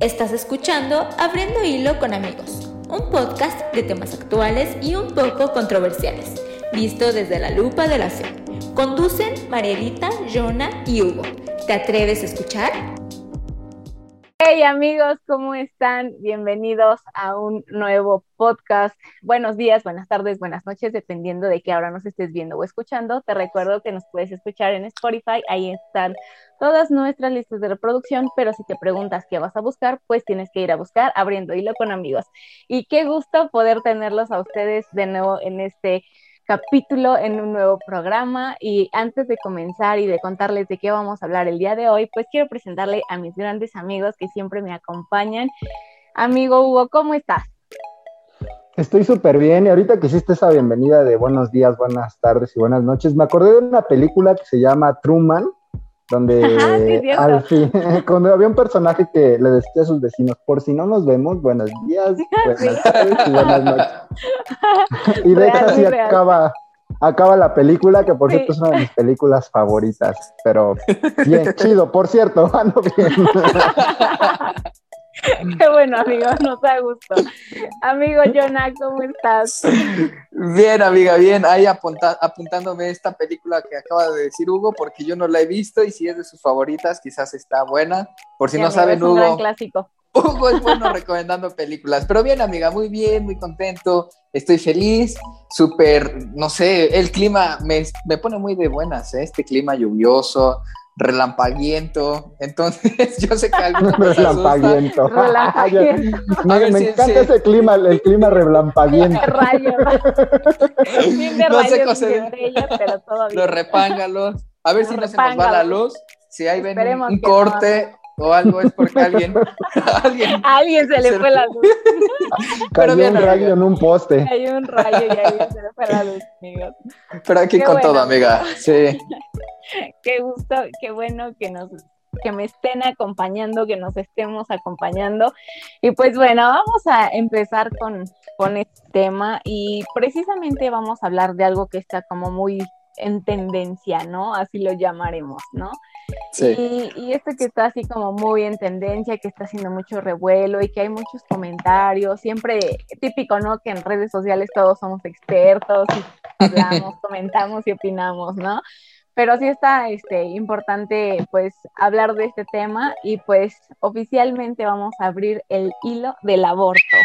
Estás escuchando Abriendo Hilo con Amigos, un podcast de temas actuales y un poco controversiales, visto desde la lupa de la fe. Conducen Marielita, Jonah y Hugo. ¿Te atreves a escuchar? Hey amigos, ¿cómo están? Bienvenidos a un nuevo podcast. Buenos días, buenas tardes, buenas noches, dependiendo de qué hora nos estés viendo o escuchando. Te recuerdo que nos puedes escuchar en Spotify, ahí están todas nuestras listas de reproducción, pero si te preguntas qué vas a buscar, pues tienes que ir a buscar abriendo hilo con amigos. Y qué gusto poder tenerlos a ustedes de nuevo en este capítulo en un nuevo programa y antes de comenzar y de contarles de qué vamos a hablar el día de hoy, pues quiero presentarle a mis grandes amigos que siempre me acompañan. Amigo Hugo, ¿cómo estás? Estoy súper bien y ahorita que hiciste esa bienvenida de buenos días, buenas tardes y buenas noches, me acordé de una película que se llama Truman, donde al fin, cuando había un personaje que le decía a sus vecinos, por si no nos vemos, buenos días, buenas tardes y buenas noches. y de hecho así acaba, acaba la película, que por cierto es una de mis películas favoritas, pero bien, chido, por cierto, ando bien. Qué bueno, amigo, nos da gusto. Amigo Jonah, ¿cómo estás? Bien, amiga, bien. Ahí apuntándome esta película que acaba de decir Hugo, porque yo no la he visto y si es de sus favoritas, quizás está buena. Por si no saben, Hugo. Gran clásico. Hugo es bueno recomendando películas. Pero bien, amiga, muy bien, muy contento. Estoy feliz, súper, no sé, el clima me, me pone muy de buenas, ¿eh? este clima lluvioso relampaguiento. Entonces, yo sé que algunos relampaguiento. relampaguiento. me, me encanta ese clima, el clima relampaguiento. rayo. no sé cómo pero todo bien. Los repángalos. A ver si no se nos va la luz. Si hay ven un, corte o algo es porque alguien alguien, alguien se le fue la luz. Cayó un rayo en un poste. Cayó un rayo y alguien se le fue la luz, amigos. Pero aquí con todo, amiga. Sí. qué gusto, qué bueno que nos que me estén acompañando, que nos estemos acompañando. Y pues bueno, vamos a empezar con, con este tema y precisamente vamos a hablar de algo que está como muy en tendencia, ¿no? Así lo llamaremos, ¿no? Sí. Y, y, esto que está así como muy en tendencia, que está haciendo mucho revuelo y que hay muchos comentarios, siempre típico, ¿no? Que en redes sociales todos somos expertos y hablamos, comentamos y opinamos, ¿no? pero sí está este, importante pues hablar de este tema y pues oficialmente vamos a abrir el hilo del aborto.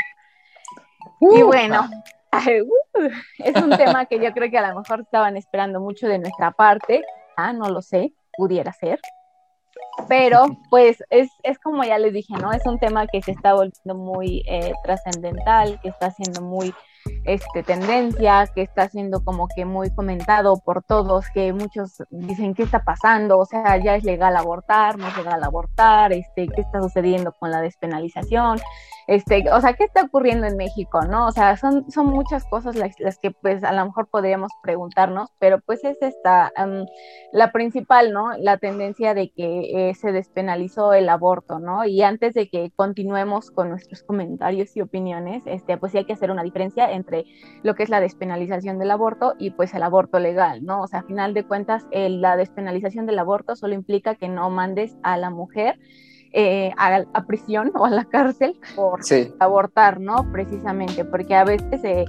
y bueno, es un tema que yo creo que a lo mejor estaban esperando mucho de nuestra parte, ah, no lo sé, pudiera ser, pero pues es, es, como ya les dije, ¿no? Es un tema que se está volviendo muy eh, trascendental, que está siendo muy este, tendencia, que está siendo como que muy comentado por todos, que muchos dicen qué está pasando, o sea, ya es legal abortar, no es legal abortar, este, qué está sucediendo con la despenalización, este, o sea, qué está ocurriendo en México, ¿no? O sea, son, son muchas cosas las, que pues a lo mejor podríamos preguntarnos, pero pues es esta, la principal, ¿no? La tendencia de que eh, se despenalizó el aborto, ¿no? Y antes de que continuemos con nuestros comentarios y opiniones, este, pues sí hay que hacer una diferencia entre lo que es la despenalización del aborto y pues el aborto legal, ¿no? O sea, a final de cuentas, la despenalización del aborto solo implica que no mandes a la mujer eh, a, prisión o a la cárcel por abortar, ¿no? Precisamente, porque a veces eh,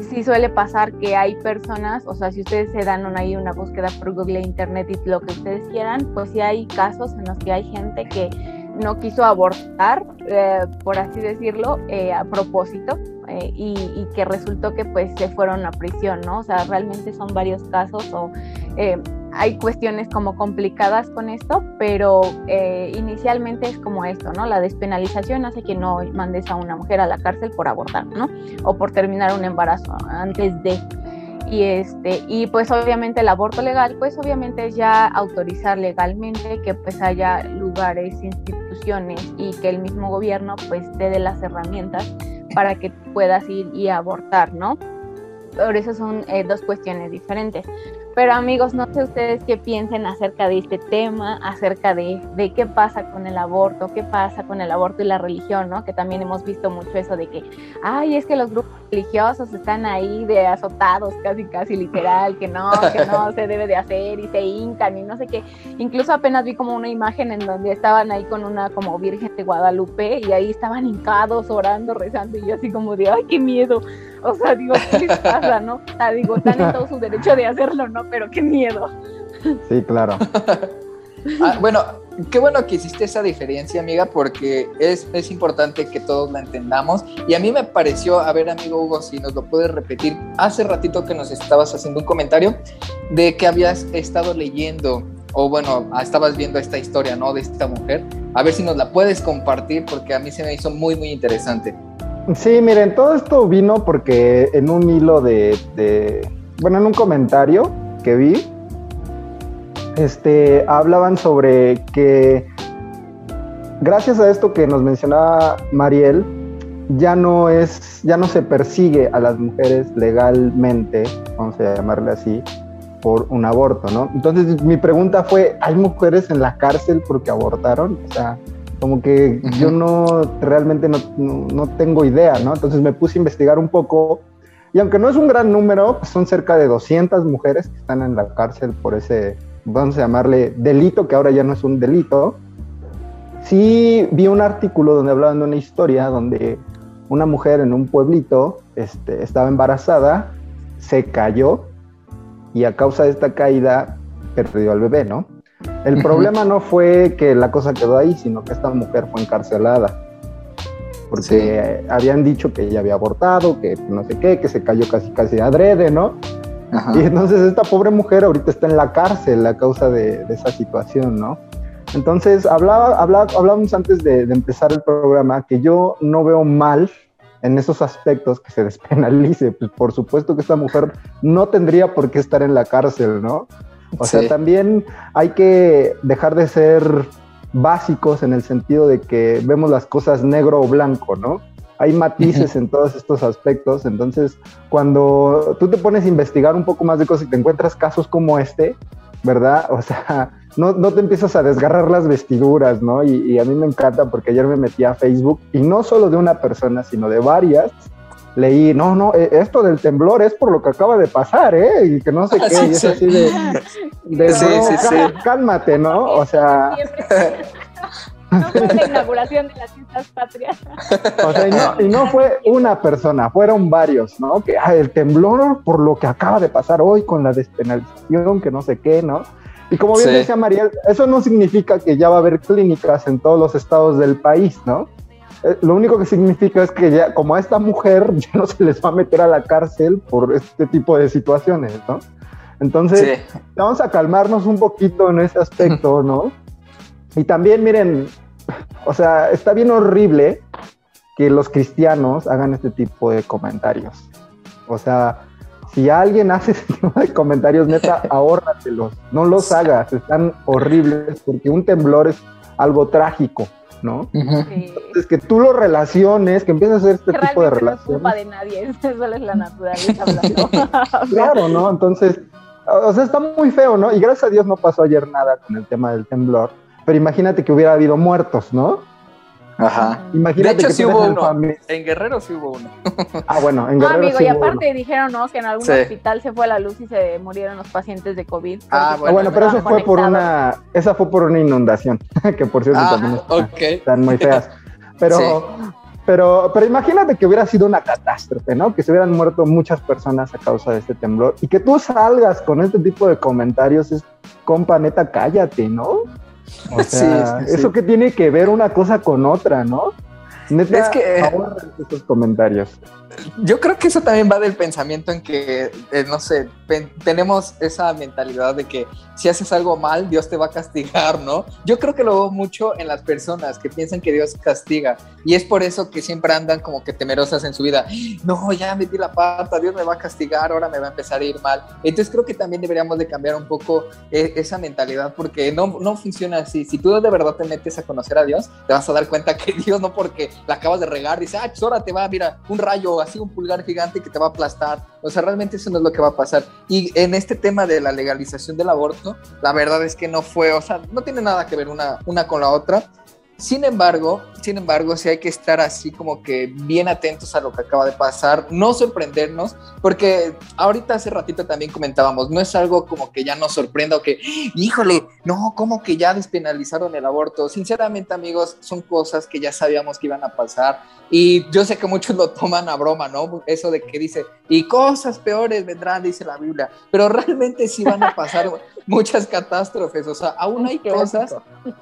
sí suele pasar que hay personas, o sea, si ustedes se dan ahí una búsqueda por Google, Internet y lo que ustedes quieran, pues sí hay casos en los que hay gente que no quiso abortar, eh, por así decirlo, eh, a propósito, eh, y, que resultó que pues se fueron a prisión, ¿no? O sea, realmente son varios casos o hay cuestiones como complicadas con esto, pero inicialmente es como esto, ¿no? La despenalización hace que no mandes a una mujer a la cárcel por abortar, ¿no? O por terminar un embarazo antes de y este y pues obviamente el aborto legal pues obviamente ya autorizar legalmente que pues haya lugares instituciones y que el mismo gobierno pues te dé las herramientas para que puedas ir y abortar no por eso son eh, dos cuestiones diferentes Pero amigos, no sé ustedes qué piensen acerca de este tema, acerca de, de, qué pasa con el aborto, qué pasa con el aborto y la religión, ¿no? Que también hemos visto mucho eso de que, ay, es que los grupos religiosos están ahí de azotados, casi, casi literal, que no, que no se debe de hacer y se hincan y no sé qué. Incluso apenas vi como una imagen en donde estaban ahí con una como Virgen de Guadalupe y ahí estaban hincados, orando, rezando y yo así como de, ay, qué miedo. O sea, digo, ¿qué les pasa, no? O sea, digo, están en todo su derecho de hacerlo, ¿no? Pero qué miedo. Sí, claro. Ah, bueno, qué bueno que hiciste esa diferencia, amiga, porque es, es importante que todos la entendamos. Y a mí me pareció, a ver, amigo Hugo, si nos lo puedes repetir, hace ratito que nos estabas haciendo un comentario de que habías estado leyendo, o bueno, estabas viendo esta historia, ¿no? De esta mujer. A ver si nos la puedes compartir, porque a mí se me hizo muy, muy interesante. Sí, miren, todo esto vino porque en un hilo de, bueno, en un comentario que vi, este, hablaban sobre que gracias a esto que nos mencionaba Mariel, ya no es, ya no se persigue a las mujeres legalmente, vamos a llamarle así, por un aborto, ¿no? Entonces mi pregunta fue, ¿hay mujeres en la cárcel porque abortaron? O sea, como que yo no, realmente no, no, tengo idea, ¿no? Entonces me puse a investigar un poco y aunque no es un gran número, pues son cerca de 200 mujeres que están en la cárcel por ese, vamos a llamarle delito, que ahora ya no es un delito, sí vi un artículo donde hablaban de una historia donde una mujer en un pueblito este, estaba embarazada, se cayó y a causa de esta caída perdió al bebé, ¿no? El problema no fue que la cosa quedó ahí, sino que esta mujer fue encarcelada. Porque habían dicho que ella había abortado, que no sé qué, que se cayó casi casi adrede, ¿no? Y entonces esta pobre mujer ahorita está en la cárcel a causa de, esa situación, ¿no? Entonces hablaba, hablaba, hablábamos antes de, empezar el programa que yo no veo mal en esos aspectos que se despenalice. Pues por supuesto que esta mujer no tendría por qué estar en la cárcel, ¿no? O sea, también hay que dejar de ser básicos en el sentido de que vemos las cosas negro o blanco, ¿no? hay matices en todos estos aspectos. Entonces, cuando tú te pones a investigar un poco más de cosas y te encuentras casos como este, ¿verdad? O sea, no, no te empiezas a desgarrar las vestiduras, ¿no? Y, a mí me encanta porque ayer me metí a Facebook y no solo de una persona, sino de varias. Leí, no, no, e, esto del temblor es por lo que acaba de pasar, ¿eh? Y que no sé qué, y es así de, de cálmate, ¿no? O sea, no fue la inauguración de las fiestas patrias. O sea, y no, y no, fue una persona, fueron varios, ¿no? Que ah, el temblor por lo que acaba de pasar hoy con la despenalización, que no sé qué, ¿no? Y como bien decía Mariel, eso no significa que ya va a haber clínicas en todos los estados del país, ¿no? Eh, lo único que significa es que ya, como a esta mujer, ya no se les va a meter a la cárcel por este tipo de situaciones, ¿no? Entonces, vamos a calmarnos un poquito en ese aspecto, ¿no? Y también, miren, o sea, está bien horrible que los cristianos hagan este tipo de comentarios. O sea, si alguien hace este tipo de comentarios, neta, ahórratelos, no los hagas, están horribles porque un temblor es algo trágico, ¿no? Entonces, que tú lo relaciones, que empieces a hacer este tipo de relaciones. No es culpa de nadie, eso es la naturaleza hablando. claro, ¿no? Entonces, o sea, está muy feo, ¿no? Y gracias a Dios no pasó ayer nada con el tema del temblor pero imagínate que hubiera habido muertos, ¿no? Ajá. Imagínate de hecho, que sí hubo uno. En Guerrero sí hubo uno. ah, bueno, en Guerrero. No, amigo, y aparte dijeron, ¿no? Que en algún hospital se fue la luz y se murieron los pacientes de COVID. Ah, bueno, bueno pero eso fue por una. Esa fue por una inundación, que por cierto ah, también están muy feas. Pero. Pero, pero imagínate que hubiera sido una catástrofe, ¿no? Que se hubieran muerto muchas personas a causa de este temblor y que tú salgas con este tipo de comentarios es, compa, neta, cállate, ¿no? O sea, eso que tiene que ver una cosa con otra, ¿no? Neta, es que estos comentarios yo creo que eso también va del pensamiento en que, eh, no sé, tenemos esa mentalidad de que si haces algo mal, Dios te va a castigar, ¿no? Yo creo que lo veo mucho en las personas que piensan que Dios castiga y es por eso que siempre andan como que temerosas en su vida. No, ya metí la pata, Dios me va a castigar, ahora me va a empezar a ir mal. Entonces creo que también deberíamos de cambiar un poco eh, esa mentalidad porque no, no funciona así. Si tú de verdad te metes a conocer a Dios, te vas a dar cuenta que Dios no porque la acabas de regar, dice, ah, pues ahora te va, mira, un rayo, así un pulgar gigante que te va a aplastar. O sea, realmente eso no es lo que va a pasar. Y en este tema de la legalización del aborto, la verdad es que no fue, o sea, no tiene nada que ver una, una con la otra. Sin embargo, sin embargo, sí hay que estar así como que bien atentos a lo que acaba de pasar, no sorprendernos, porque ahorita hace ratito también comentábamos, no es algo como que ya nos sorprenda o que, híjole, no, como que ya despenalizaron el aborto. Sinceramente, amigos, son cosas que ya sabíamos que iban a pasar y yo sé que muchos lo toman a broma, ¿no? Eso de que dice, y cosas peores vendrán, dice la Biblia, pero realmente sí van a pasar muchas catástrofes, o sea, aún hay cosas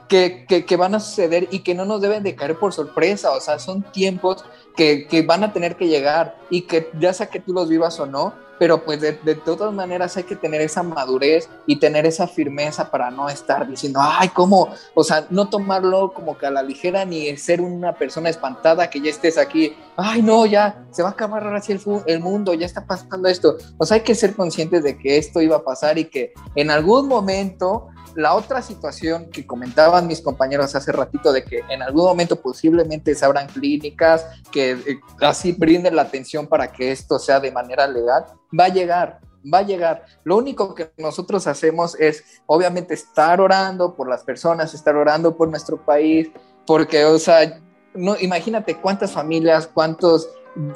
que, que, que van a suceder y que no nos deben de caer por sorpresa, o sea, son tiempos que, van a tener que llegar y que ya sea que tú los vivas o no, pero pues de, de, todas maneras hay que tener esa madurez y tener esa firmeza para no estar diciendo, ay, ¿cómo? O sea, no tomarlo como que a la ligera ni ser una persona espantada que ya estés aquí, ay, no, ya se va a acabar así el, el mundo, ya está pasando esto. O sea, hay que ser conscientes de que esto iba a pasar y que en algún momento la otra situación que comentaban mis compañeros hace ratito de que en algún momento posiblemente se abran clínicas que eh, así brinden la atención para que esto sea de manera legal, va a llegar, va a llegar. Lo único que nosotros hacemos es obviamente estar orando por las personas, estar orando por nuestro país, porque, o sea, no, imagínate cuántas familias, cuántos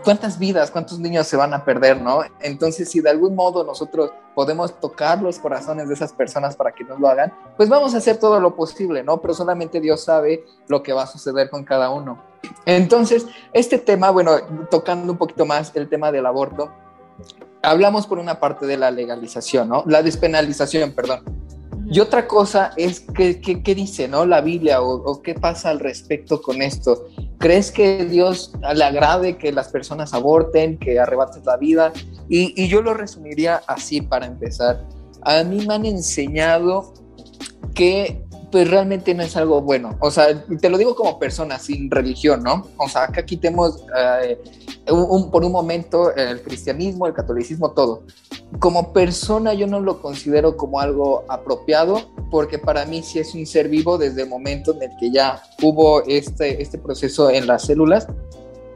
cuántas vidas, cuántos niños se van a perder, ¿no? Entonces, si de algún modo nosotros podemos tocar los corazones de esas personas para que nos lo hagan, pues vamos a hacer todo lo posible, ¿no? Pero solamente Dios sabe lo que va a suceder con cada uno. Entonces, este tema, bueno, tocando un poquito más el tema del aborto, hablamos por una parte de la legalización, ¿no? La despenalización, perdón. Y otra cosa es qué, qué, dice, ¿no? La Biblia o, o, qué pasa al respecto con esto. ¿Crees que Dios le agrade que las personas aborten, que arrebaten la vida? Y, y yo lo resumiría así para empezar. A mí me han enseñado que pues realmente no es algo bueno. O sea, te lo digo como persona, sin religión, ¿no? O sea, acá quitemos eh, un, por un momento el cristianismo, el catolicismo, todo. Como persona yo no lo considero como algo apropiado porque para mí sí es un ser vivo desde el momento en el que ya hubo este, este proceso en las células,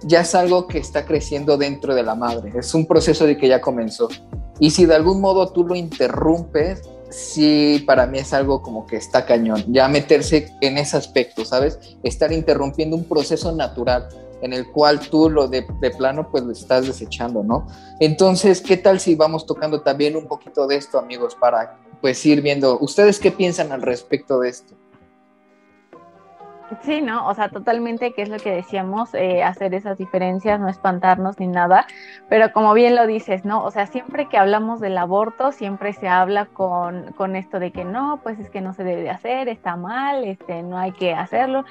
ya es algo que está creciendo dentro de la madre, es un proceso de que ya comenzó. Y si de algún modo tú lo interrumpes, sí para mí es algo como que está cañón, ya meterse en ese aspecto, ¿sabes? Estar interrumpiendo un proceso natural en el cual tú lo de, plano pues lo estás desechando, ¿no? Entonces, ¿qué tal si vamos tocando también un poquito de esto, amigos, para pues ir viendo, ¿ustedes qué piensan al respecto de esto? Sí, ¿no? O sea, totalmente, que es lo que decíamos, eh, hacer esas diferencias, no espantarnos ni nada, pero como bien lo dices, ¿no? O sea, siempre que hablamos del aborto, siempre se habla con, con esto de que no, pues es que no se debe de hacer, está mal, este, no hay que hacerlo,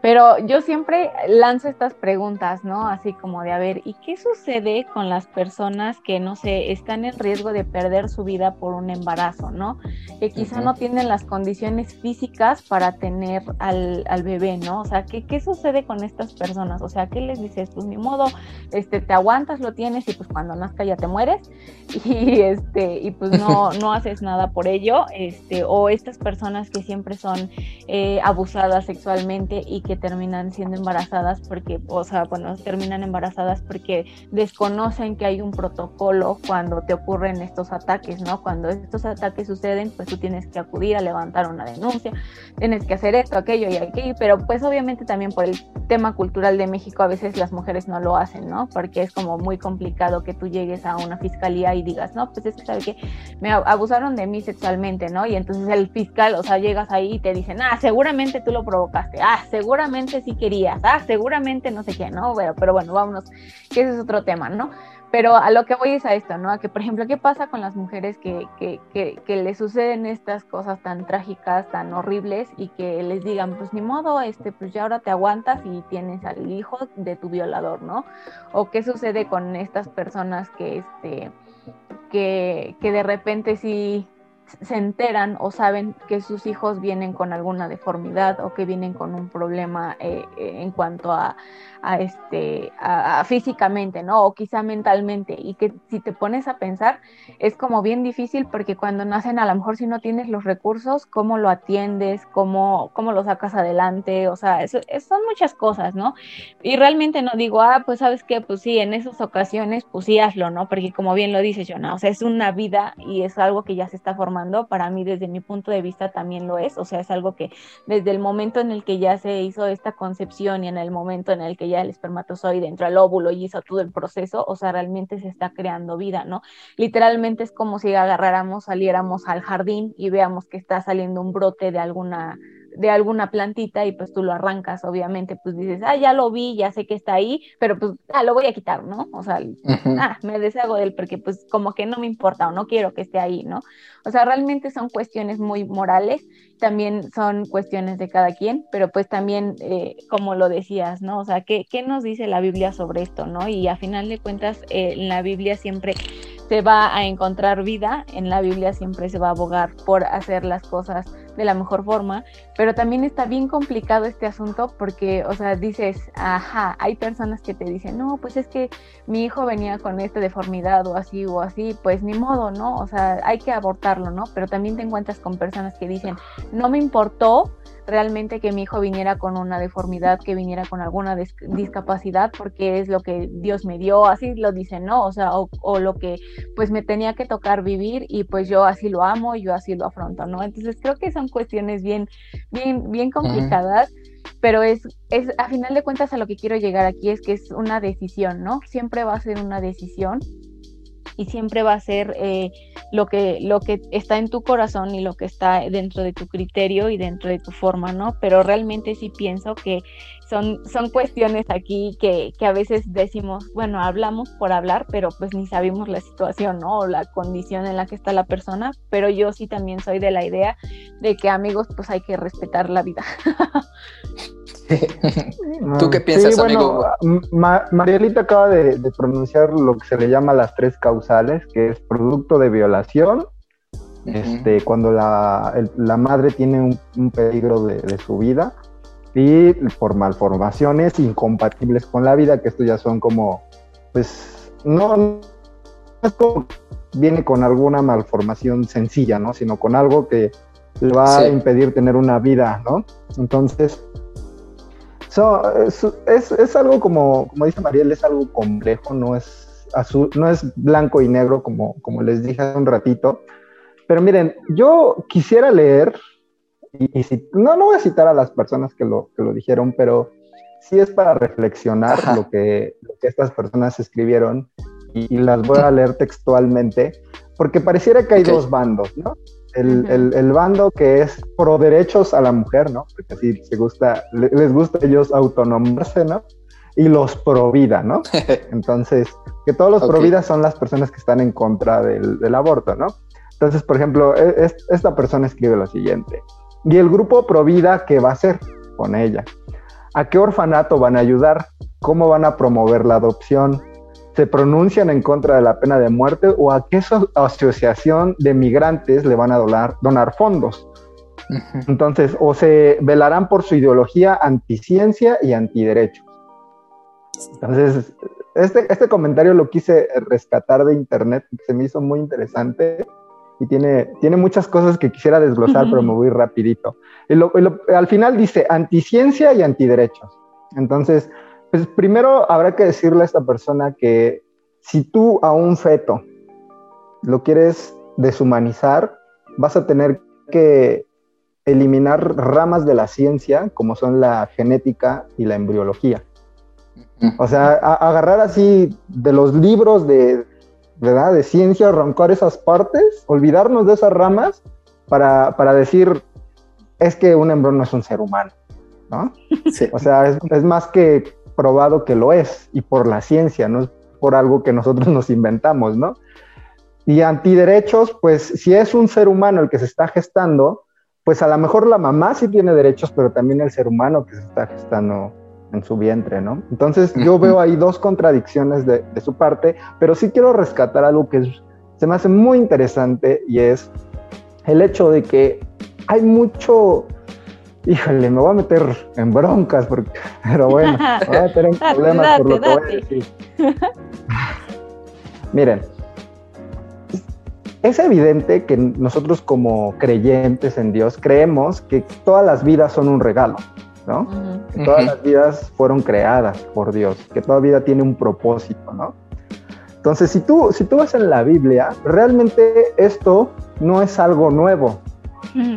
pero yo siempre lanzo estas preguntas, ¿no? Así como de, a ver, ¿y qué sucede con las personas que, no sé, están en riesgo de perder su vida por un embarazo, ¿no? Que quizá uh -huh. no tienen las condiciones físicas para tener al, al bebé ¿no? O sea, ¿qué, ¿qué, sucede con estas personas? O sea, ¿qué les dices? Pues ni modo, este, te aguantas, lo tienes y pues cuando nazca ya te mueres y, este, y pues no, no haces nada por ello, este, o estas personas que siempre son eh, abusadas sexualmente y que terminan siendo embarazadas porque, o sea, bueno, terminan embarazadas porque desconocen que hay un protocolo cuando te ocurren estos ataques, ¿no? Cuando estos ataques suceden, pues tú tienes que acudir a levantar una denuncia, tienes que hacer esto, aquello y aquello, pero pues obviamente también por el tema cultural de México a veces las mujeres no lo hacen, ¿no? Porque es como muy complicado que tú llegues a una fiscalía y digas, no, pues es que sabe que me abusaron de mí sexualmente, ¿no? Y entonces el fiscal, o sea, llegas ahí y te dicen, ah, seguramente tú lo provocaste, ah, seguramente sí querías, ah, seguramente no sé qué, ¿no? Pero, pero bueno, vámonos, que ese es otro tema, ¿no? Pero a lo que voy es a esto, ¿no? A que, por ejemplo, ¿qué pasa con las mujeres que, que, que, que les suceden estas cosas tan trágicas, tan horribles y que les digan, pues ni modo, este, pues ya ahora te aguantas y tienes al hijo de tu violador, ¿no? O qué sucede con estas personas que, este, que, que de repente sí se enteran o saben que sus hijos vienen con alguna deformidad o que vienen con un problema eh, eh, en cuanto a, a este, a, físicamente, ¿no? O quizá mentalmente. Y que si te pones a pensar, es como bien difícil porque cuando nacen, a lo mejor si no tienes los recursos, ¿cómo lo atiendes? ¿Cómo, cómo lo sacas adelante? O sea, eso, son muchas cosas, ¿no? Y realmente no digo, ah, pues sabes qué, pues sí, en esas ocasiones, pues sí, hazlo, ¿no? Porque como bien lo dices, Jonah, o sea, es una vida y es algo que ya se está formando. Para mí, desde mi punto de vista, también lo es. O sea, es algo que desde el momento en el que ya se hizo esta concepción y en el momento en el que ya el espermatozoide entró al óvulo y hizo todo el proceso, o sea, realmente se está creando vida, ¿no? Literalmente es como si agarráramos, saliéramos al jardín y veamos que está saliendo un brote de alguna de alguna plantita y pues tú lo arrancas, obviamente, pues dices, ah, ya lo vi, ya sé que está ahí, pero pues, ah, lo voy a quitar, ¿no? O sea, ah, me deshago de él porque pues como que no me importa o no quiero que esté ahí, ¿no? O sea, realmente son cuestiones muy morales, también son cuestiones de cada quien, pero pues también, eh, como lo decías, ¿no? O sea, ¿qué, ¿qué, nos dice la Biblia sobre esto, ¿no? Y a final de cuentas, eh, en la Biblia siempre se va a encontrar vida, en la Biblia siempre se va a abogar por hacer las cosas de la mejor forma, pero también está bien complicado este asunto porque, o sea, dices, ajá, hay personas que te dicen, no, pues es que mi hijo venía con esta deformidad o así o así, pues ni modo, ¿no? O sea, hay que abortarlo, ¿no? Pero también te encuentras con personas que dicen, no me importó realmente que mi hijo viniera con una deformidad, que viniera con alguna discapacidad, porque es lo que Dios me dio, así lo dicen, ¿no? O sea, o, lo que pues me tenía que tocar vivir y pues yo así lo amo y yo así lo afronto, ¿no? Entonces creo que son cuestiones bien, bien, bien complicadas. Pero es, es, a final de cuentas, a lo que quiero llegar aquí es que es una decisión, ¿no? Siempre va a ser una decisión y siempre va a ser eh, lo, que, lo que está en tu corazón y lo que está dentro de tu criterio y dentro de tu forma, ¿no? Pero realmente sí pienso que son, son cuestiones aquí que, que a veces decimos, bueno, hablamos por hablar, pero pues ni sabemos la situación, ¿no? O la condición en la que está la persona, pero yo sí también soy de la idea de que amigos, pues hay que respetar la vida. ¿Tú qué piensas, amigo? Marielita acaba de, pronunciar lo que se le llama las tres causales, que es producto de violación, este, cuando la, madre tiene un, peligro de, su vida, y por malformaciones incompatibles con la vida, que esto ya son como, pues, no, es como viene con alguna malformación sencilla, ¿no? Sino con algo que le va a impedir tener una vida, ¿no? Entonces, es, es, algo como, como dice Mariel, es algo complejo, no es azul, no es blanco y negro como, como les dije hace un ratito. Pero miren, yo quisiera leer, y, no, no voy a citar a las personas que lo, que lo dijeron, pero sí es para reflexionar lo que, lo que, estas personas escribieron y, y, las voy a leer textualmente, porque pareciera que hay dos bandos, ¿no? El, bando que es pro derechos a la mujer, ¿no? Porque así se gusta, les gusta a ellos autonomarse, ¿no? Y los pro vida, ¿no? Entonces, que todos los pro vida son las personas que están en contra del, aborto, ¿no? Entonces, por ejemplo, e, esta persona escribe lo siguiente. ¿Y el grupo pro vida qué va a hacer con ella? ¿A qué orfanato van a ayudar? ¿Cómo van a promover la adopción? Se pronuncian en contra de la pena de muerte o a qué asociación de migrantes le van a donar, donar fondos. Entonces, o se velarán por su ideología anticiencia y antiderechos. Entonces, este, este comentario lo quise rescatar de internet, se me hizo muy interesante y tiene, tiene muchas cosas que quisiera desglosar, pero me voy rapidito. al final dice anticiencia y antiderechos. Entonces, pues primero habrá que decirle a esta persona que si tú a un feto lo quieres deshumanizar, vas a tener que eliminar ramas de la ciencia como son la genética y la embriología. O sea, agarrar así de los libros de, ¿verdad? de ciencia, arrancar esas partes, olvidarnos de esas ramas para, decir, es que un embrión no es un ser humano, ¿no? O sea, es más que probado que lo es y por la ciencia, no es por algo que nosotros nos inventamos, ¿no? Y antiderechos, pues si es un ser humano el que se está gestando, pues a lo mejor la mamá sí tiene derechos, pero también el ser humano que se está gestando en su vientre, ¿no? Entonces yo veo ahí dos contradicciones de, su parte, pero sí quiero rescatar algo que se me hace muy interesante y es el hecho de que hay mucho, híjole, me voy a meter en broncas, porque, pero bueno, voy a meter en problemas por lo que voy a decir. Miren, es evidente que nosotros como creyentes en Dios creemos que todas las vidas son un regalo, ¿no? Que todas las vidas fueron creadas por Dios, que toda vida tiene un propósito, ¿no? Entonces, si tú, si tú vas en la Biblia, realmente esto no es algo nuevo.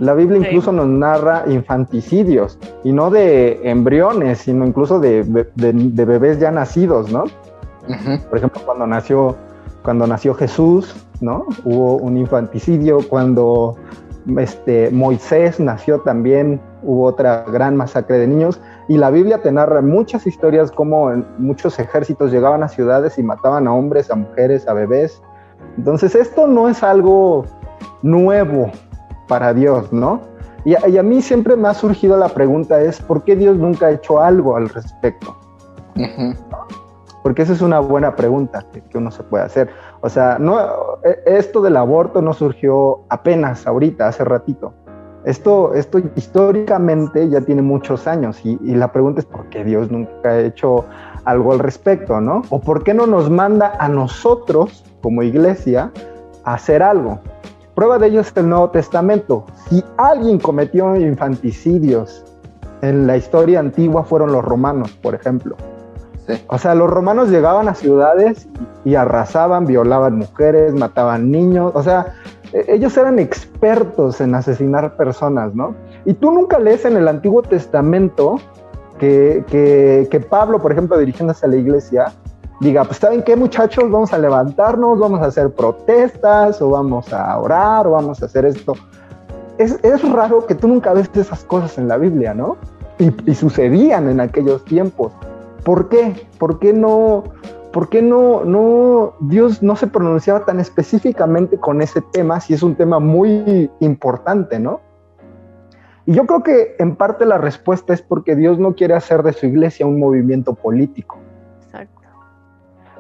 La Biblia incluso nos narra infanticidios, y no de embriones, sino incluso de, bebés ya nacidos, ¿no? Por ejemplo, cuando nació, cuando nació Jesús, ¿no? Hubo un infanticidio, cuando este, Moisés nació también, hubo otra gran masacre de niños, y la Biblia te narra muchas historias como muchos ejércitos llegaban a ciudades y mataban a hombres, a mujeres, a bebés. Entonces esto no es algo nuevo, para Dios, ¿no? Y a, mí siempre me ha surgido la pregunta es, ¿por qué Dios nunca ha hecho algo al respecto? Porque esa es una buena pregunta que, uno se puede hacer. O sea, no, e, esto del aborto no surgió apenas ahorita, hace ratito. Esto, esto históricamente ya tiene muchos años y, y, la pregunta es por qué Dios nunca ha hecho algo al respecto, ¿no? O por qué no nos manda a nosotros como iglesia a hacer algo. Prueba de ello es el Nuevo Testamento. Si alguien cometió infanticidios en la historia antigua fueron los romanos, por ejemplo. O sea, los romanos llegaban a ciudades y arrasaban, violaban mujeres, mataban niños. O sea, e-, ellos eran expertos en asesinar personas, ¿no? Y tú nunca lees en el Antiguo Testamento que, que Pablo, por ejemplo, dirigiéndose a la iglesia, diga, pues ¿saben qué muchachos? Vamos a levantarnos, vamos a hacer protestas o vamos a orar o vamos a hacer esto. Es, raro que tú nunca ves esas cosas en la Biblia, ¿no? Y, sucedían en aquellos tiempos. ¿Por qué? ¿Por qué no? ¿Por qué no, no Dios no se pronunciaba tan específicamente con ese tema si es un tema muy importante, ¿no? Y yo creo que en parte la respuesta es porque Dios no quiere hacer de su iglesia un movimiento político.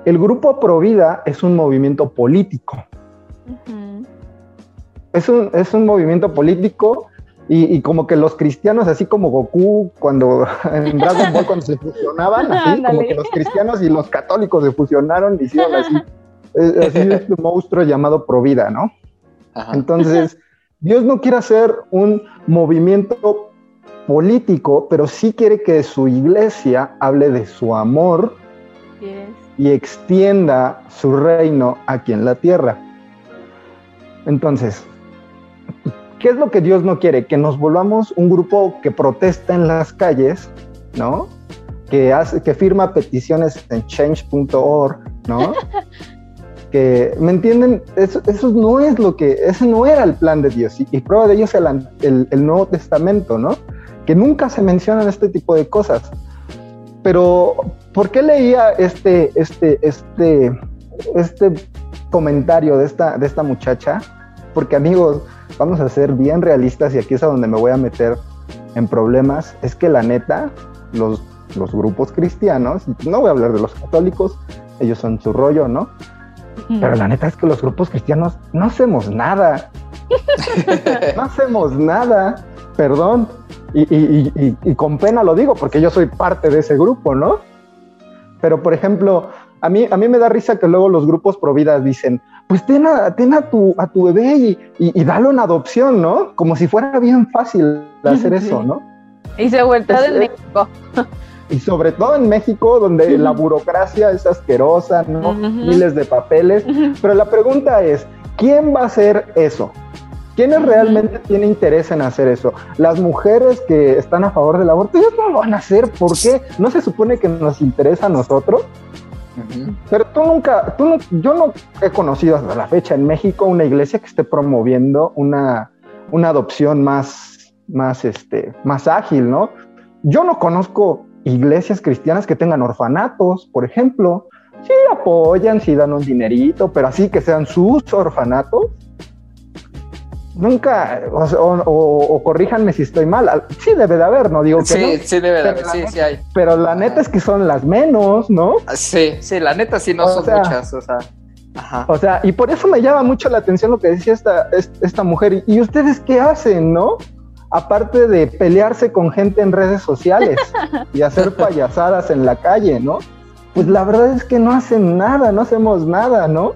El grupo Provida es un movimiento político. es, un, es, un, movimiento político y, como que los cristianos, así como Goku, cuando en Dragon Ball cuando se fusionaban, así como que los cristianos y los católicos se fusionaron y hicieron así, eh, así este monstruo llamado Provida, ¿no? Entonces, Dios no quiere hacer un movimiento político, pero sí quiere que su iglesia hable de su amor y extienda su reino aquí en la tierra. Entonces, ¿qué es lo que Dios no quiere? Que nos volvamos un grupo que protesta en las calles, ¿no? Que, hace, que firma peticiones en change.org, ¿no? que, ¿me entienden? Eso, no es lo que, ese no era el plan de Dios. Y, prueba de ello es el, el, Nuevo Testamento, ¿no? Que nunca se mencionan este tipo de cosas. Pero, ¿por qué leía este, este, este, este comentario de esta, de esta muchacha? Porque amigos, vamos a ser bien realistas y aquí es a donde me voy a meter en problemas. Es que la neta, los, los grupos cristianos, no voy a hablar de los católicos, ellos son su rollo, ¿no? Pero la neta es que los grupos cristianos no hacemos nada. no hacemos nada. Perdón, y, con pena lo digo porque yo soy parte de ese grupo, ¿no? Pero, por ejemplo, a mí, a mí me da risa que luego los grupos pro vida dicen, pues ten a, tu, a tu bebé y, y, dale una adopción, ¿no? Como si fuera bien fácil hacer eso, ¿no? Y se vuelta de México. Y sobre todo en México, donde la burocracia es asquerosa, ¿no? Miles de papeles. Pero la pregunta es, ¿quién va a hacer eso? ¿Quiénes realmente tienen interés en hacer eso? Las mujeres que están a favor del aborto, ellos no lo van a hacer. ¿Por qué? ¿No se supone que nos interesa a nosotros? Pero tú nunca, tú no, yo no he conocido hasta la fecha en México una iglesia que esté promoviendo una, una adopción más, más, este, más ágil, ¿no? Yo no conozco iglesias cristianas que tengan orfanatos, por ejemplo. Sí apoyan, sí dan un dinerito, pero así que sean sus orfanatos, nunca, o, corríjanme si estoy mal, sí debe de haber, no digo que sí, Sí, debe de haber, sí, sí hay. Pero la neta es que son las menos, ¿no? Ah, sí, sí, la neta sí no son muchas, o sea. O sea, y por eso me llama mucho la atención lo que decía esta, esta mujer. ¿Y ustedes qué hacen, no? Aparte de pelearse con gente en redes sociales y hacer payasadas en la calle, ¿no? Pues la verdad es que no hacen nada, no hacemos nada, ¿no?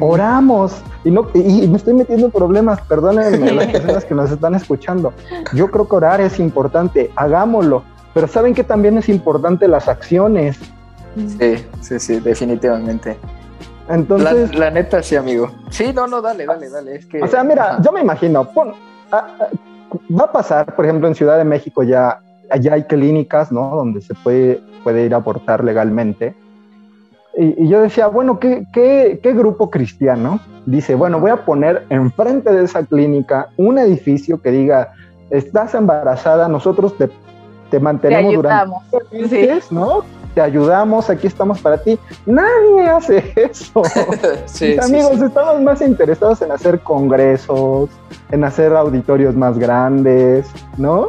Oramos y no y me estoy metiendo en problemas, perdónenme las personas que nos están escuchando. Yo creo que orar es importante, hagámoslo, pero saben que también es importante las acciones. Sí, sí, sí, definitivamente. Entonces. La, neta, sí, amigo. Sí, no, no, dale, dale, dale. Es que, o sea, mira, yo me imagino, va a pasar, por ejemplo, en Ciudad de México ya, allá hay clínicas, ¿no? Donde se puede, puede ir a abortar legalmente. Y, yo decía, bueno, ¿qué, ¿qué, qué, grupo cristiano dice, bueno, voy a poner enfrente de esa clínica un edificio que diga, estás embarazada, nosotros te, te mantenemos durante meses, ¿no? te ayudamos, aquí estamos para ti. Nadie hace eso. amigos, estamos más interesados en hacer congresos, en hacer auditorios más grandes, ¿no?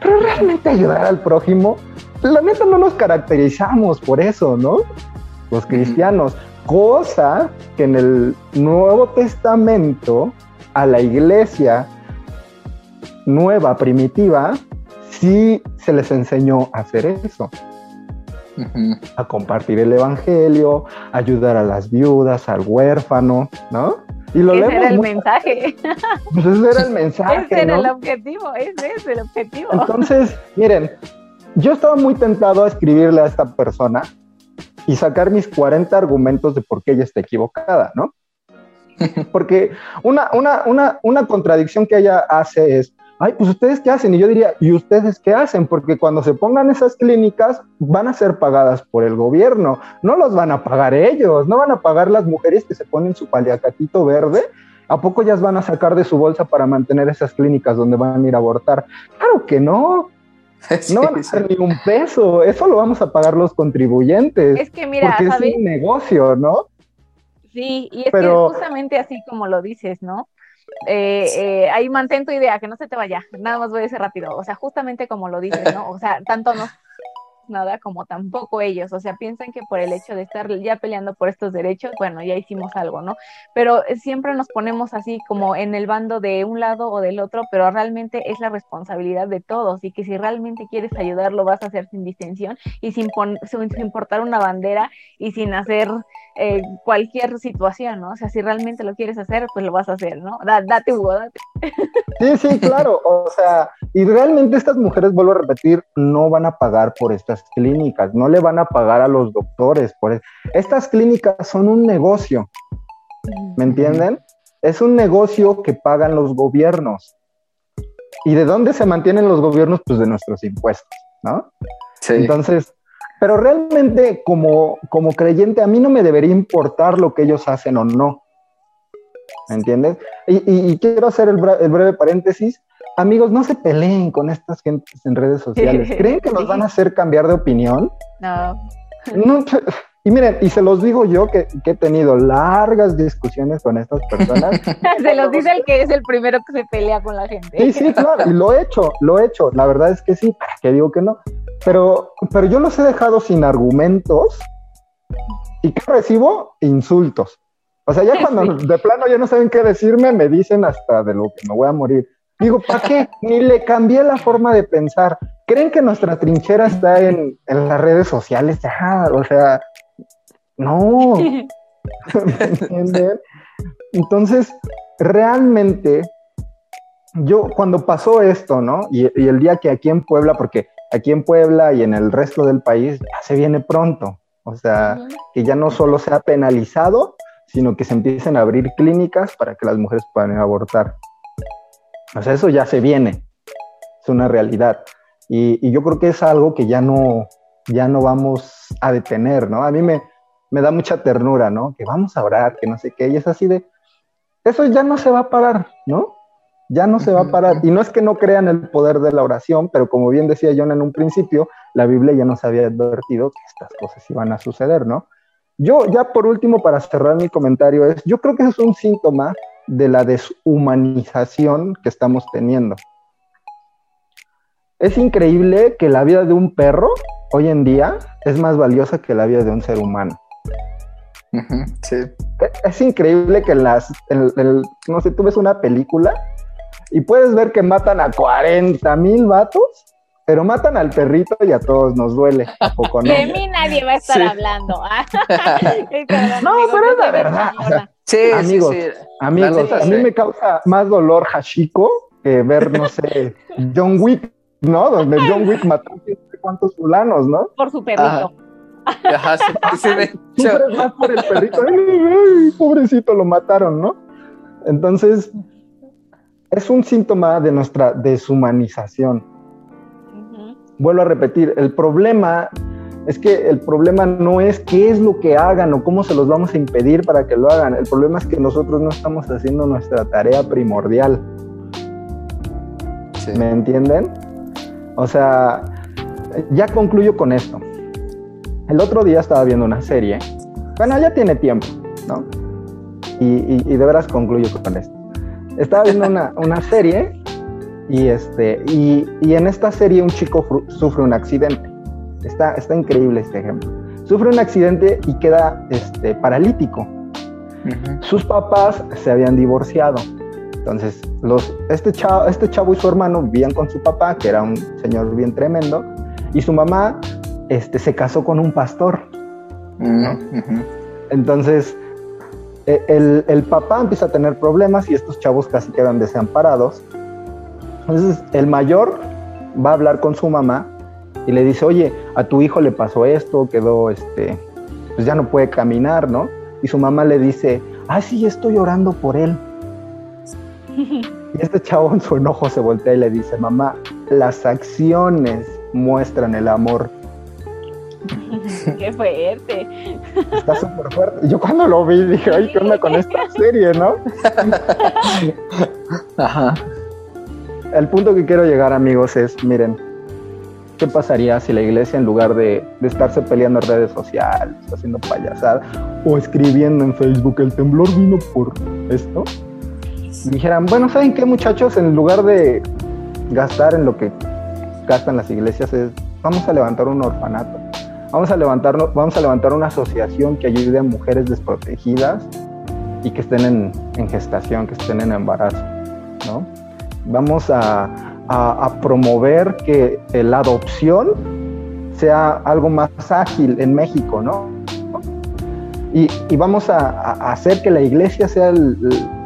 Pero realmente ayudar al prójimo, la neta no nos caracterizamos por eso, ¿no? Los cristianos, cosa que en el Nuevo Testamento a la iglesia nueva, primitiva, sí se les enseñó a hacer eso a compartir el evangelio, ayudar a las viudas, al huérfano, ¿no? Y lo ese era el mensaje. Pues ese era el mensaje. ese era el objetivo, ese es el objetivo. Entonces, miren, yo estaba muy tentado a escribirle a esta persona y sacar mis 40 argumentos de por qué ella está equivocada, ¿no? Porque una, una, una, una contradicción que ella hace es, ay, pues ustedes qué hacen? Y yo diría, ¿y ustedes qué hacen? Porque cuando se pongan esas clínicas van a ser pagadas por el gobierno, no los van a pagar ellos, no van a pagar las mujeres que se ponen su paliacatito verde. ¿A poco ellas van a sacar de su bolsa para mantener esas clínicas donde van a ir a abortar? Claro que no. no van a hacer ni un peso, eso lo vamos a pagar los contribuyentes. Es que mira, porque es un negocio, ¿no? Sí, y es que justamente así como lo dices, ¿no? eh, eh, ahí mantén tu idea, que no se te vaya, nada más voy a decir rápido, o sea, justamente como lo dices, ¿no? O sea, tanto no nada como tampoco ellos, o sea, piensan que por el hecho de estar ya peleando por estos derechos, bueno, ya hicimos algo, ¿no? Pero siempre nos ponemos así como en el bando de un lado o del otro, pero realmente es la responsabilidad de todos y que si realmente quieres ayudar lo vas a hacer sin distinción y sin, sin importar una bandera y sin hacer eh, cualquier situación, ¿no? O sea, si realmente lo quieres hacer, pues lo vas a hacer, ¿no? date, Hugo, date. Sí, sí, claro, o sea, y realmente estas mujeres, vuelvo a repetir, no van a pagar por estas clínicas, no le van a pagar a los doctores por eso. Estas clínicas son un negocio, ¿me entienden? Es un negocio que pagan los gobiernos. ¿Y de dónde se mantienen los gobiernos? Pues de nuestros impuestos, ¿no? Sí. Entonces, pero realmente como, como creyente a mí no me debería importar lo que ellos hacen o no. ¿Me entiendes? Y, quiero hacer el, el breve paréntesis amigos, no se peleen con estas gentes en redes sociales. ¿Creen que nos van a hacer cambiar de opinión? No. y miren, y se los digo yo que, he tenido largas discusiones con estas personas. se los dice el que es el primero que se pelea con la gente. Sí, sí, claro, y lo he hecho, lo he hecho. La verdad es que sí, que digo que no. Pero, pero yo los he dejado sin argumentos. ¿Y qué recibo? Insultos. O sea, ya cuando de plano ya no saben qué decirme, me dicen hasta de lo que me voy a morir. Digo, ¿para qué? Ni le cambié la forma de pensar. ¿Creen que nuestra trinchera está en, las redes sociales? o sea, no. entienden? Entonces, realmente, yo cuando pasó esto, ¿no? Y, y, el día que aquí en Puebla, porque aquí en Puebla y en el resto del país ya se viene pronto, o sea, que ya no solo sea penalizado, sino que se empiecen a abrir clínicas para que las mujeres puedan abortar. O sea, eso ya se viene, es una realidad. Y, yo creo que es algo que ya no, ya no vamos a detener, ¿no? A mí me, me da mucha ternura, ¿no? Que vamos a orar, que no sé qué, y es así de, eso ya no se va a parar, ¿no? Ya no se va a parar. Y no es que no crean el poder de la oración, pero como bien decía John en un principio, la Biblia ya nos había advertido que estas cosas iban a suceder, ¿no? Yo ya por último, para cerrar mi comentario, es, yo creo que es un síntoma de la deshumanización que estamos teniendo. Es increíble que la vida de un perro hoy en día es más valiosa que la vida de un ser humano. sí. Es, increíble que en las, no sé, tú ves una película y puedes ver que matan a 40 mil vatos, pero matan al perrito y a todos nos duele. poco no? De mí nadie va a estar hablando. no, pero es la verdad. Sí, amigos, amigos, a mí me causa más dolor Hashiko que ver, no sé, John Wick, ¿no? Donde John Wick mató a cuántos fulanos, ¿no? Por su perrito. Ajá, sí, sí, más por el perrito. pobrecito, lo mataron, ¿no? Entonces, es un síntoma de nuestra deshumanización. Vuelvo a repetir, el problema es que el problema no es qué es lo que hagan o cómo se los vamos a impedir para que lo hagan. El problema es que nosotros no estamos haciendo nuestra tarea primordial. ¿Me entienden? O sea, ya concluyo con esto. El otro día estaba viendo una serie. Bueno, ya tiene tiempo, ¿no? Y, de veras concluyo con esto. Estaba viendo una, serie y, este, y, en esta serie un chico sufre un accidente. Está, está increíble este ejemplo. Sufre un accidente y queda este, paralítico. Sus papás se habían divorciado. Entonces, los, este, chavo, este chavo y su hermano vivían con su papá, que era un señor bien tremendo, y su mamá este, se casó con un pastor. Mm, Entonces, e, el, el, papá empieza a tener problemas y estos chavos casi quedan desamparados. Entonces, el mayor va a hablar con su mamá y le dice, oye, a tu hijo le pasó esto, quedó, este, pues ya no puede caminar, ¿no? Y su mamá le dice, ah, sí, estoy orando por él. Y este chavo en su enojo se voltea y le dice, mamá, las acciones muestran el amor. Qué fuerte. Está súper fuerte. Yo cuando lo vi dije, ay, ¿qué onda con esta serie, no? Ajá. El punto que quiero llegar, amigos, es, miren, ¿qué pasaría si la iglesia en lugar de, de estarse peleando en redes sociales, haciendo payasada, o escribiendo en Facebook, el temblor vino por esto? Dijeran, bueno, ¿saben qué, muchachos? En lugar de gastar en lo que gastan las iglesias es vamos a levantar un orfanato, vamos a levantar, vamos a levantar una asociación que ayude a mujeres desprotegidas y que estén en, gestación, que estén en embarazo, ¿no? Vamos a, a promover que la adopción sea algo más ágil en México, ¿no? Y, vamos a, hacer que la iglesia sea el,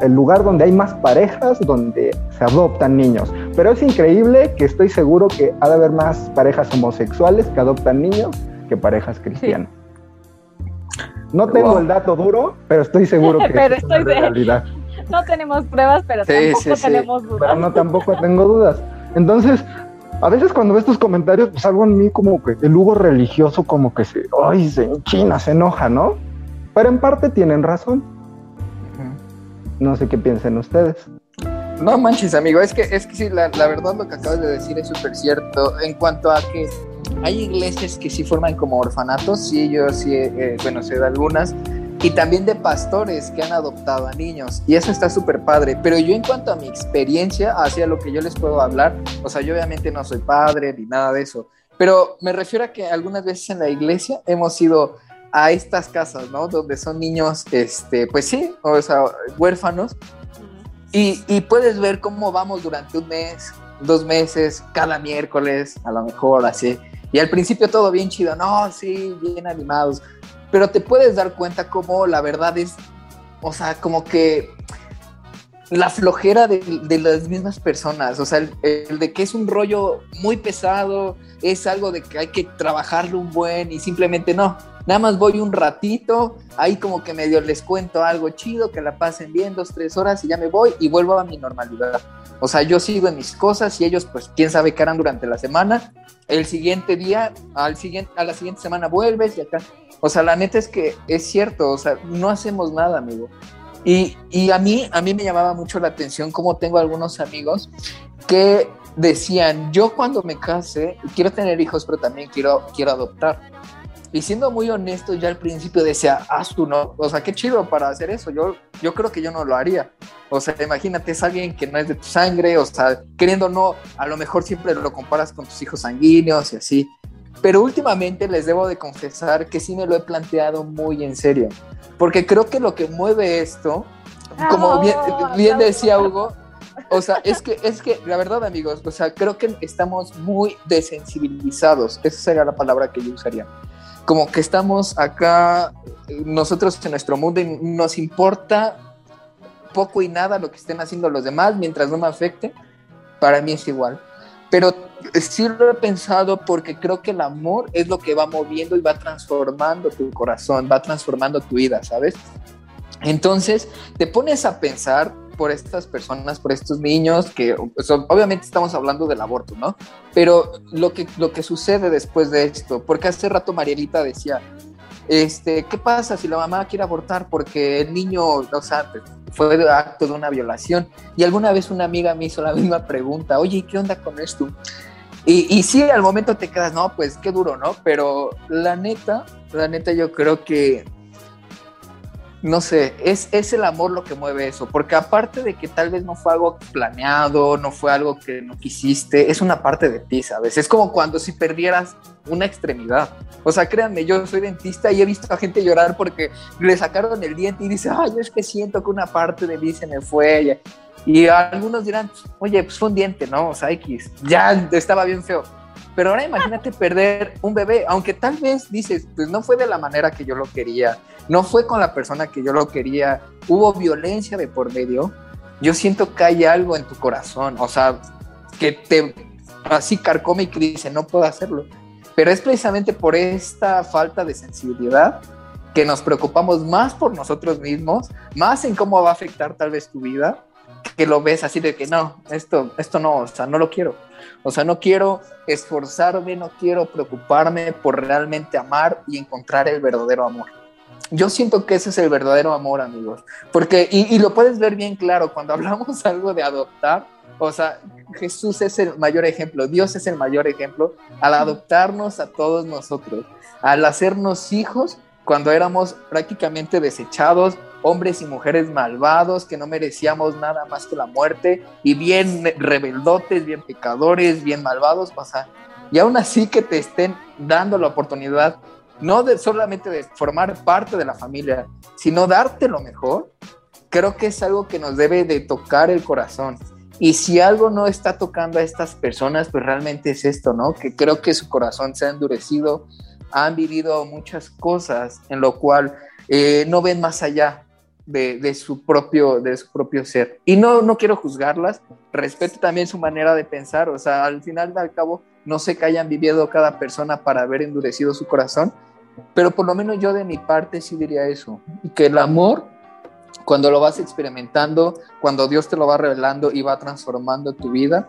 lugar donde hay más parejas, donde se adoptan niños. Pero es increíble que estoy seguro que ha de haber más parejas homosexuales que adoptan niños que parejas cristianas. No tengo el dato duro, pero estoy seguro que es una realidad. No tenemos pruebas, pero tampoco tenemos dudas. Pero no, tampoco tengo dudas. Entonces, a veces cuando veo estos comentarios, pues algo en mí como que el Hugo religioso como que se, ay, se enchina, se enoja, ¿no? Pero en parte tienen razón. No sé qué piensen ustedes. No manches, amigo, es que, es que sí, la, verdad lo que acabas de decir es súper cierto en cuanto a que hay iglesias que sí forman como orfanatos, sí, yo sí, eh, bueno, sé de algunas, y también de pastores que han adoptado a niños, y eso está súper padre, pero yo en cuanto a mi experiencia, hacia lo que yo les puedo hablar, o sea, yo obviamente no soy padre ni nada de eso, pero me refiero a que algunas veces en la iglesia hemos sido a estas casas, ¿no? Donde son niños, este, pues sí, o sea, huérfanos. Y, y, puedes ver cómo vamos durante un mes, dos meses, cada miércoles, a lo mejor así. Y al principio todo bien chido, no, sí, bien animados. Pero te puedes dar cuenta cómo la verdad es, o sea, como que la flojera de, las mismas personas, o sea, el, de que es un rollo muy pesado, es algo de que hay que trabajarlo un buen y simplemente no Nada más voy un ratito, ahí como que medio les cuento algo chido, que la pasen bien dos, tres horas y ya me voy y vuelvo a mi normalidad. O sea, yo sigo en mis cosas y ellos, pues, quién sabe qué harán durante la semana. El siguiente día, al siguiente, a la siguiente semana vuelves y acá. O sea, la neta es que es cierto, o sea, no hacemos nada, amigo. Y, y a, mí, a mí me llamaba mucho la atención como tengo algunos amigos que decían, yo cuando me case, quiero tener hijos, pero también quiero, quiero adoptar. Y siendo muy honesto, ya al principio decía, haz tú, ¿no? O sea, qué chido para hacer eso. Yo, yo creo que yo no lo haría. O sea, imagínate, es alguien que no es de tu sangre, o sea, queriendo no, a lo mejor siempre lo comparas con tus hijos sanguíneos y así. Pero últimamente les debo de confesar que sí me lo he planteado muy en serio, porque creo que lo que mueve esto, como bien, bien decía Hugo, o sea, es que, es que, la verdad, amigos, o sea, creo que estamos muy desensibilizados. Esa sería la palabra que yo usaría. Como que estamos acá, nosotros en nuestro mundo, y nos importa poco y nada lo que estén haciendo los demás mientras no me afecte. Para mí es igual. Pero sí lo he pensado porque creo que el amor es lo que va moviendo y va transformando tu corazón, va transformando tu vida, ¿sabes? Entonces, te pones a pensar por estas personas, por estos niños, que obviamente estamos hablando del aborto, ¿no? Pero lo que, lo que sucede después de esto, porque hace rato Marielita decía, este, ¿qué pasa si la mamá quiere abortar porque el niño, o sea, fue acto de una violación? Y alguna vez una amiga me hizo la misma pregunta, oye, ¿qué onda con esto? Y, y sí, al momento te quedas, no, pues qué duro, ¿no? Pero la neta, la neta yo creo que no sé, es, es el amor lo que mueve eso, porque aparte de que tal vez no fue algo planeado, no fue algo que no quisiste, es una parte de ti, ¿sabes? Es como cuando si perdieras una extremidad. O sea, créanme, yo soy dentista y he visto a gente llorar porque le sacaron el diente y dice, ay, es que siento que una parte de mí se me fue. Y algunos dirán, oye, pues fue un diente, ¿no? O sea, X, ya estaba bien feo pero ahora imagínate perder un bebé, aunque tal vez dices, pues no fue de la manera que yo lo quería, no fue con la persona que yo lo quería, hubo violencia de por medio, yo siento que hay algo en tu corazón, o sea, que te así carcome y que dice, no puedo hacerlo. Pero es precisamente por esta falta de sensibilidad que nos preocupamos más por nosotros mismos, más en cómo va a afectar tal vez tu vida, que lo ves así de que no, esto, esto no, o sea, no lo quiero. O sea, no quiero esforzarme, no quiero preocuparme por realmente amar y encontrar el verdadero amor. Yo siento que ese es el verdadero amor, amigos. Porque, y, lo puedes ver bien claro, cuando hablamos algo de adoptar, o sea, Jesús es el mayor ejemplo, Dios es el mayor ejemplo al adoptarnos a todos nosotros, al hacernos hijos cuando éramos prácticamente desechados, hombres y mujeres malvados que no merecíamos nada más que la muerte y bien rebeldotes, bien pecadores, bien malvados, o y aún así que te estén dando la oportunidad no de solamente de formar parte de la familia, sino darte lo mejor, creo que es algo que nos debe de tocar el corazón. Y si algo no está tocando a estas personas, pues realmente es esto, ¿no? Que creo que su corazón se ha endurecido, han vivido muchas cosas en lo cual eh, no ven más allá de, su propio, de su propio ser. Y no, no quiero juzgarlas, respeto también su manera de pensar, o sea, al final al cabo, no sé que hayan vivido cada persona para haber endurecido su corazón, pero por lo menos yo de mi parte sí diría eso, que el amor, cuando lo vas experimentando, cuando Dios te lo va revelando y va transformando tu vida,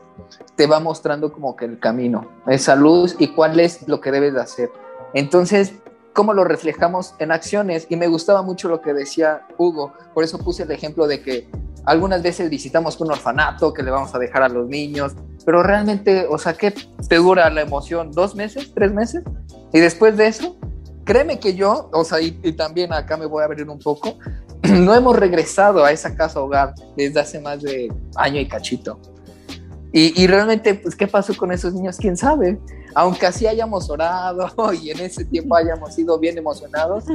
te va mostrando como que el camino, esa luz y cuál es lo que debes de hacer. Entonces, cómo lo reflejamos en acciones. Y me gustaba mucho lo que decía Hugo, por eso puse el ejemplo de que algunas veces visitamos un orfanato que le vamos a dejar a los niños, pero realmente, o sea, ¿qué te dura la emoción? ¿Dos meses? ¿Tres meses? Y después de eso, créeme que yo, o sea, y, también acá me voy a abrir un poco, no hemos regresado a esa casa hogar desde hace más de año y cachito. Y, realmente, pues, ¿qué pasó con esos niños? ¿Quién sabe? Aunque así hayamos orado y en ese tiempo hayamos sido bien emocionados,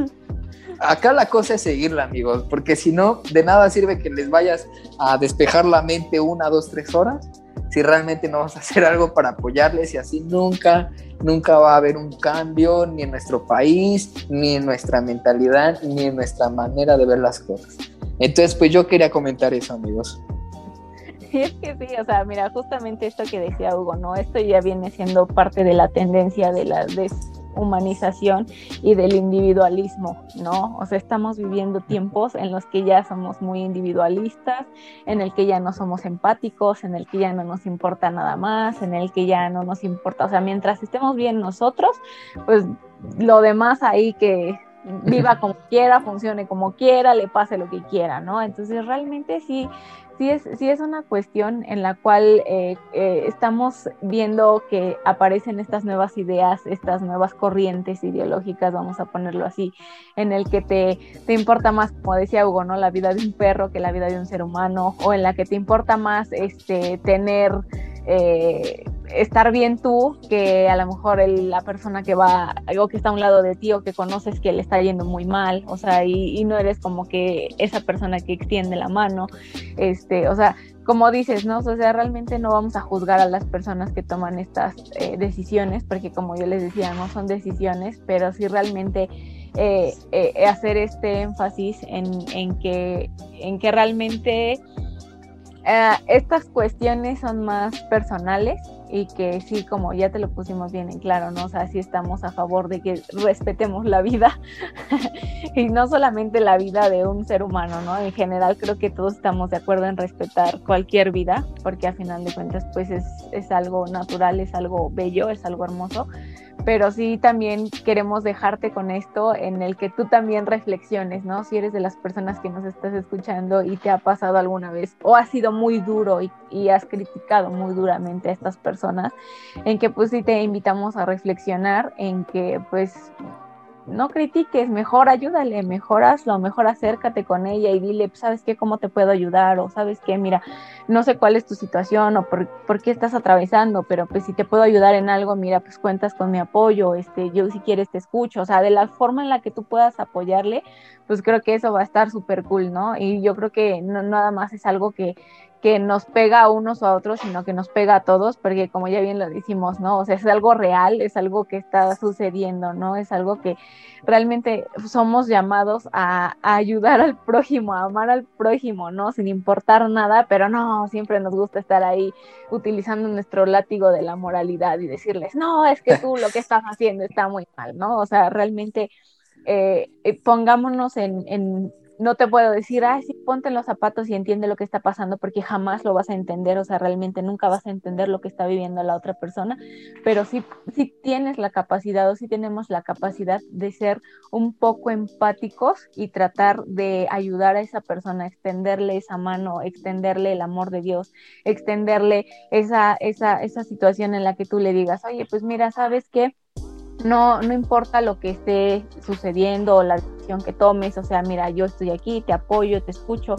acá la cosa es seguirla, amigos, porque si no, de nada sirve que les vayas a despejar la mente una, dos, tres horas, si realmente no vas a hacer algo para apoyarles y así nunca, nunca va a haber un cambio ni en nuestro país, ni en nuestra mentalidad, ni en nuestra manera de ver las cosas. Entonces, pues yo quería comentar eso, amigos. Sí, es que sí, o sea, mira, justamente esto que decía Hugo, ¿no? Esto ya viene siendo parte de la tendencia de la deshumanización y del individualismo, ¿no? O sea, estamos viviendo tiempos en los que ya somos muy individualistas, en el que ya no somos empáticos, en el que ya no nos importa nada más, en el que ya no nos importa, o sea, mientras estemos bien nosotros, pues lo demás ahí que viva como quiera, funcione como quiera, le pase lo que quiera, ¿no? Entonces realmente sí, sí es, sí es una cuestión en la cual eh, eh, estamos viendo que aparecen estas nuevas ideas, estas nuevas corrientes ideológicas, vamos a ponerlo así, en el que te, te importa más, como decía Hugo, ¿no? La vida de un perro que la vida de un ser humano, o en la que te importa más este, tener... Eh, estar bien tú que a lo mejor la persona que va algo que está a un lado de ti o que conoces que le está yendo muy mal, o sea, y, no eres como que esa persona que extiende la mano, este, o sea, como dices, ¿no? O sea, realmente no vamos a juzgar a las personas que toman estas eh, decisiones, porque como yo les decía, no son decisiones, pero sí realmente eh, eh, hacer este énfasis en, en, que, en que realmente estas cuestiones son más personales y que sí, como ya te lo pusimos bien en claro, ¿no? O sea, sí estamos a favor de que respetemos la vida y no solamente la vida de un ser humano, ¿no? En general creo que todos estamos de acuerdo en respetar cualquier vida, porque a final de cuentas pues es, es algo natural, es algo bello, es algo hermoso pero sí también queremos dejarte con esto en el que tú también reflexiones, ¿no? Si eres de las personas que nos estás escuchando y te ha pasado alguna vez o has sido muy duro y, y has criticado muy duramente a estas personas, en que pues sí te invitamos a reflexionar en que pues no critiques, mejor ayúdale, mejor hazlo, mejor acércate con ella y dile, ¿sabes qué? ¿Cómo te puedo ayudar? O ¿sabes qué? Mira, no sé cuál es tu situación o por, qué estás atravesando, pero pues si te puedo ayudar en algo, mira, pues cuentas con mi apoyo, este, yo si quieres te escucho, o sea, de la forma en la que tú puedas apoyarle, pues creo que eso va a estar súper cool, ¿no? Y yo creo que no, nada más es algo que, que nos pega a unos o a otros, sino que nos pega a todos, porque como ya bien lo decimos, ¿no? O sea, es algo real, es algo que está sucediendo, ¿no? Es algo que realmente somos llamados a, ayudar al prójimo, a amar al prójimo, ¿no? Sin importar nada, pero no, siempre nos gusta estar ahí utilizando nuestro látigo de la moralidad y decirles, no, es que tú lo que estás haciendo está muy mal, ¿no? O sea, realmente eh, eh, pongámonos en, en no te puedo decir, ay, sí, ponte los zapatos y entiende lo que está pasando, porque jamás lo vas a entender, o sea, realmente nunca vas a entender lo que está viviendo la otra persona, pero sí, sí tienes la capacidad o sí tenemos la capacidad de ser un poco empáticos y tratar de ayudar a esa persona, extenderle esa mano, extenderle el amor de Dios, extenderle esa, esa, esa situación en la que tú le digas, oye, pues mira, ¿sabes qué? No, no importa lo que esté sucediendo o la decisión que tomes, o sea, mira, yo estoy aquí, te apoyo, te escucho,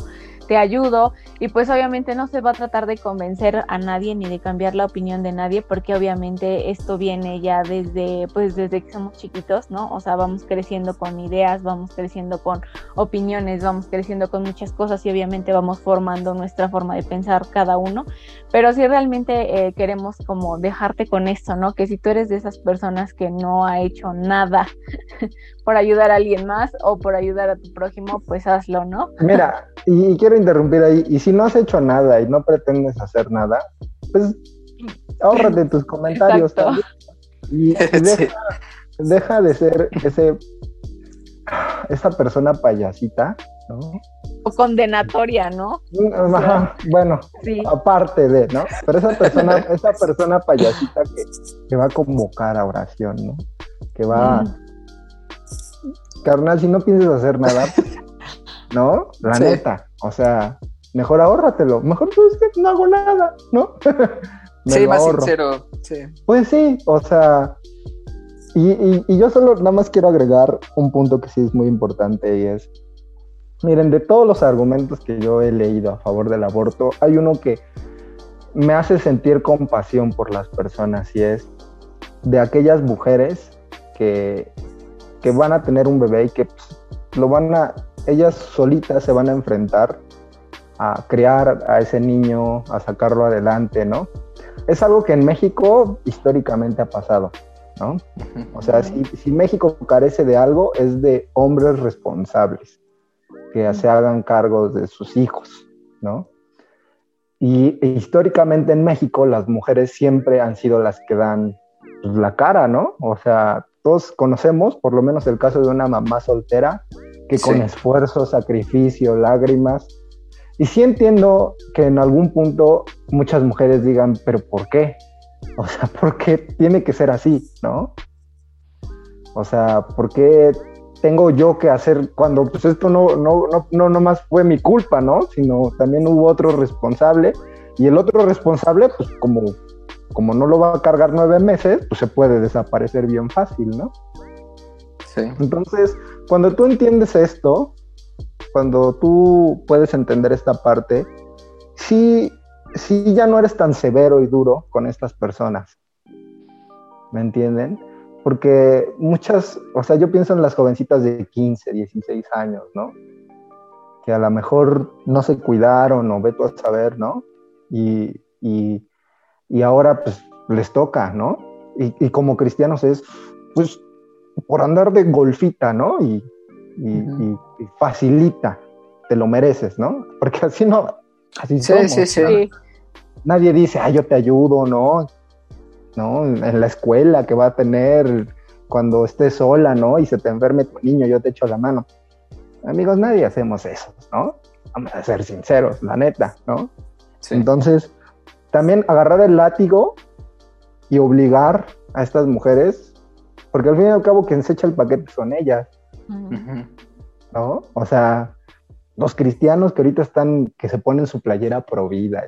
te ayudo y pues obviamente no se va a tratar de convencer a nadie ni de cambiar la opinión de nadie porque obviamente esto viene ya desde pues desde que somos chiquitos, ¿no? O sea, vamos creciendo con ideas, vamos creciendo con opiniones, vamos creciendo con muchas cosas y obviamente vamos formando nuestra forma de pensar cada uno, pero si realmente eh, queremos como dejarte con esto, ¿no? Que si tú eres de esas personas que no ha hecho nada por ayudar a alguien más o por ayudar a tu prójimo, pues hazlo, ¿no? Mira, y quiero interrumpir ahí, y si no has hecho nada y no pretendes hacer nada, pues ahórrate tus comentarios también. Y, deja, de ser ese esa persona payasita, ¿no? O condenatoria, ¿no? Mm, bueno, aparte de, ¿no? Pero esa persona, esa persona payasita que, va a convocar a oración, ¿no? Que va, mm carnal, si no piensas hacer nada, ¿no? La neta, o sea, mejor ahórratelo, mejor pues que no hago nada, ¿no? sí, más sincero, sí. Pues sí, o sea, y, y, yo solo nada más quiero agregar un punto que sí es muy importante y es, miren, de todos los argumentos que yo he leído a favor del aborto, hay uno que me hace sentir compasión por las personas y es de aquellas mujeres que que van a tener un bebé y que pues, lo van a, ellas solitas se van a enfrentar a criar a ese niño, a sacarlo adelante, ¿no? Es algo que en México históricamente ha pasado, ¿no? O sea, si, si México carece de algo, es de hombres responsables que se hagan cargo de sus hijos, ¿no? Y históricamente en México las mujeres siempre han sido las que dan pues, la cara, ¿no? O sea, todos conocemos, por lo menos el caso de una mamá soltera, que con esfuerzo, sacrificio, lágrimas, y sí entiendo que en algún punto muchas mujeres digan, pero ¿por qué? O sea, ¿por qué tiene que ser así, no? O sea, ¿por qué tengo yo que hacer cuando pues esto no, no, no, no, no más fue mi culpa, ¿no? Sino también hubo otro responsable y el otro responsable, pues como como no lo va a cargar nueve meses, pues se puede desaparecer bien fácil, ¿no? Entonces, cuando tú entiendes esto, cuando tú puedes entender esta parte, sí, sí ya no eres tan severo y duro con estas personas. ¿Me entienden? Porque muchas, o sea, yo pienso en las jovencitas de 15, 16 años, ¿no? Que a lo mejor no se cuidaron o ve a saber, ¿no? Y, y, ahora pues les toca, ¿no? Y, y, como cristianos es, pues, por andar de golfita, ¿no? Y, y, facilita, te lo mereces, ¿no? Porque así no, así sí, sí, sí. Nadie dice, ah, yo te ayudo, ¿no? ¿No? En la escuela que va a tener cuando estés sola, ¿no? Y se te enferme tu niño, yo te echo la mano. Amigos, nadie hacemos eso, ¿no? Vamos a ser sinceros, la neta, ¿no? Entonces, también agarrar el látigo y obligar a estas mujeres, porque al fin y al cabo quien se echa el paquete son ellas, ¿no? O sea, los cristianos que ahorita están, que se ponen su playera pro vida,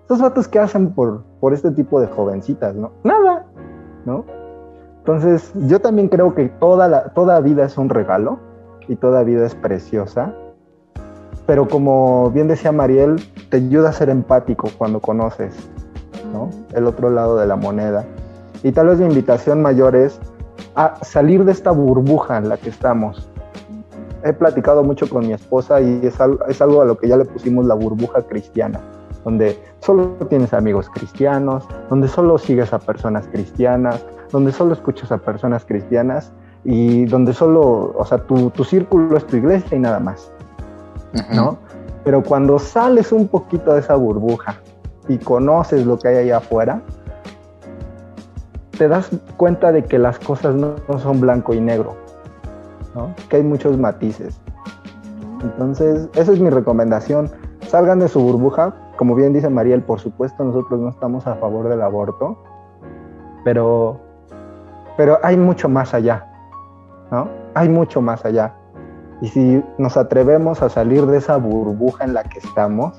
estos vatos que hacen por, por este tipo de jovencitas, ¿no? Nada, ¿no? Entonces, yo también creo que toda, la, toda vida es un regalo y toda vida es preciosa pero como bien decía Mariel, te ayuda a ser empático cuando conoces el otro lado de la moneda. Y tal vez mi invitación mayor es a salir de esta burbuja en la que estamos. He platicado mucho con mi esposa y es algo, es algo a lo que ya le pusimos la burbuja cristiana, donde solo tienes amigos cristianos, donde solo sigues a personas cristianas, donde solo escuchas a personas cristianas y donde solo, o sea, tu, tu círculo es tu iglesia y nada más. ¿no? Pero cuando sales un poquito de esa burbuja y conoces lo que hay allá afuera, te das cuenta de que las cosas no, son blanco y negro, que hay muchos matices. Entonces, esa es mi recomendación. Salgan de su burbuja. Como bien dice Mariel, por supuesto, nosotros no estamos a favor del aborto, pero, pero hay mucho más allá, ¿no? Hay mucho más allá. Y si nos atrevemos a salir de esa burbuja en la que estamos,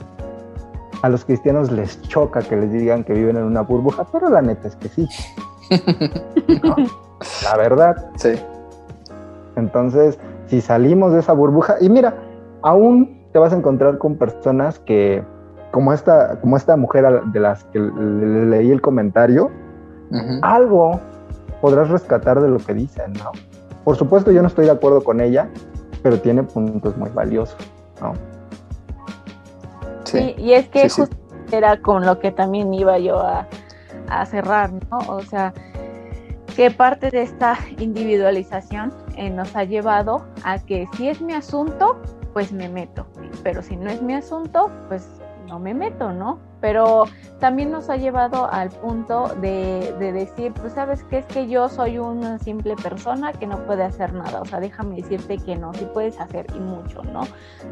a los cristianos les choca que les digan que viven en una burbuja, pero la neta es que sí. La verdad. Sí. Entonces, si salimos de esa burbuja, y mira, aún te vas a encontrar con personas que, como esta, como esta mujer de las que le, leí el comentario, algo podrás rescatar de lo que dicen, ¿no? Por supuesto, yo no estoy de acuerdo con ella, pero tiene puntos muy valiosos, ¿no? Sí, y es que justo era con lo que también iba yo a, cerrar, ¿no? O sea, que parte de esta individualización eh, nos ha llevado a que si es mi asunto, pues me meto, pero si no es mi asunto, pues no me meto, ¿no? Pero también nos ha llevado al punto de, decir, pues sabes que es que yo soy una simple persona que no puede hacer nada, o sea, déjame decirte que no, sí puedes hacer y mucho, ¿no?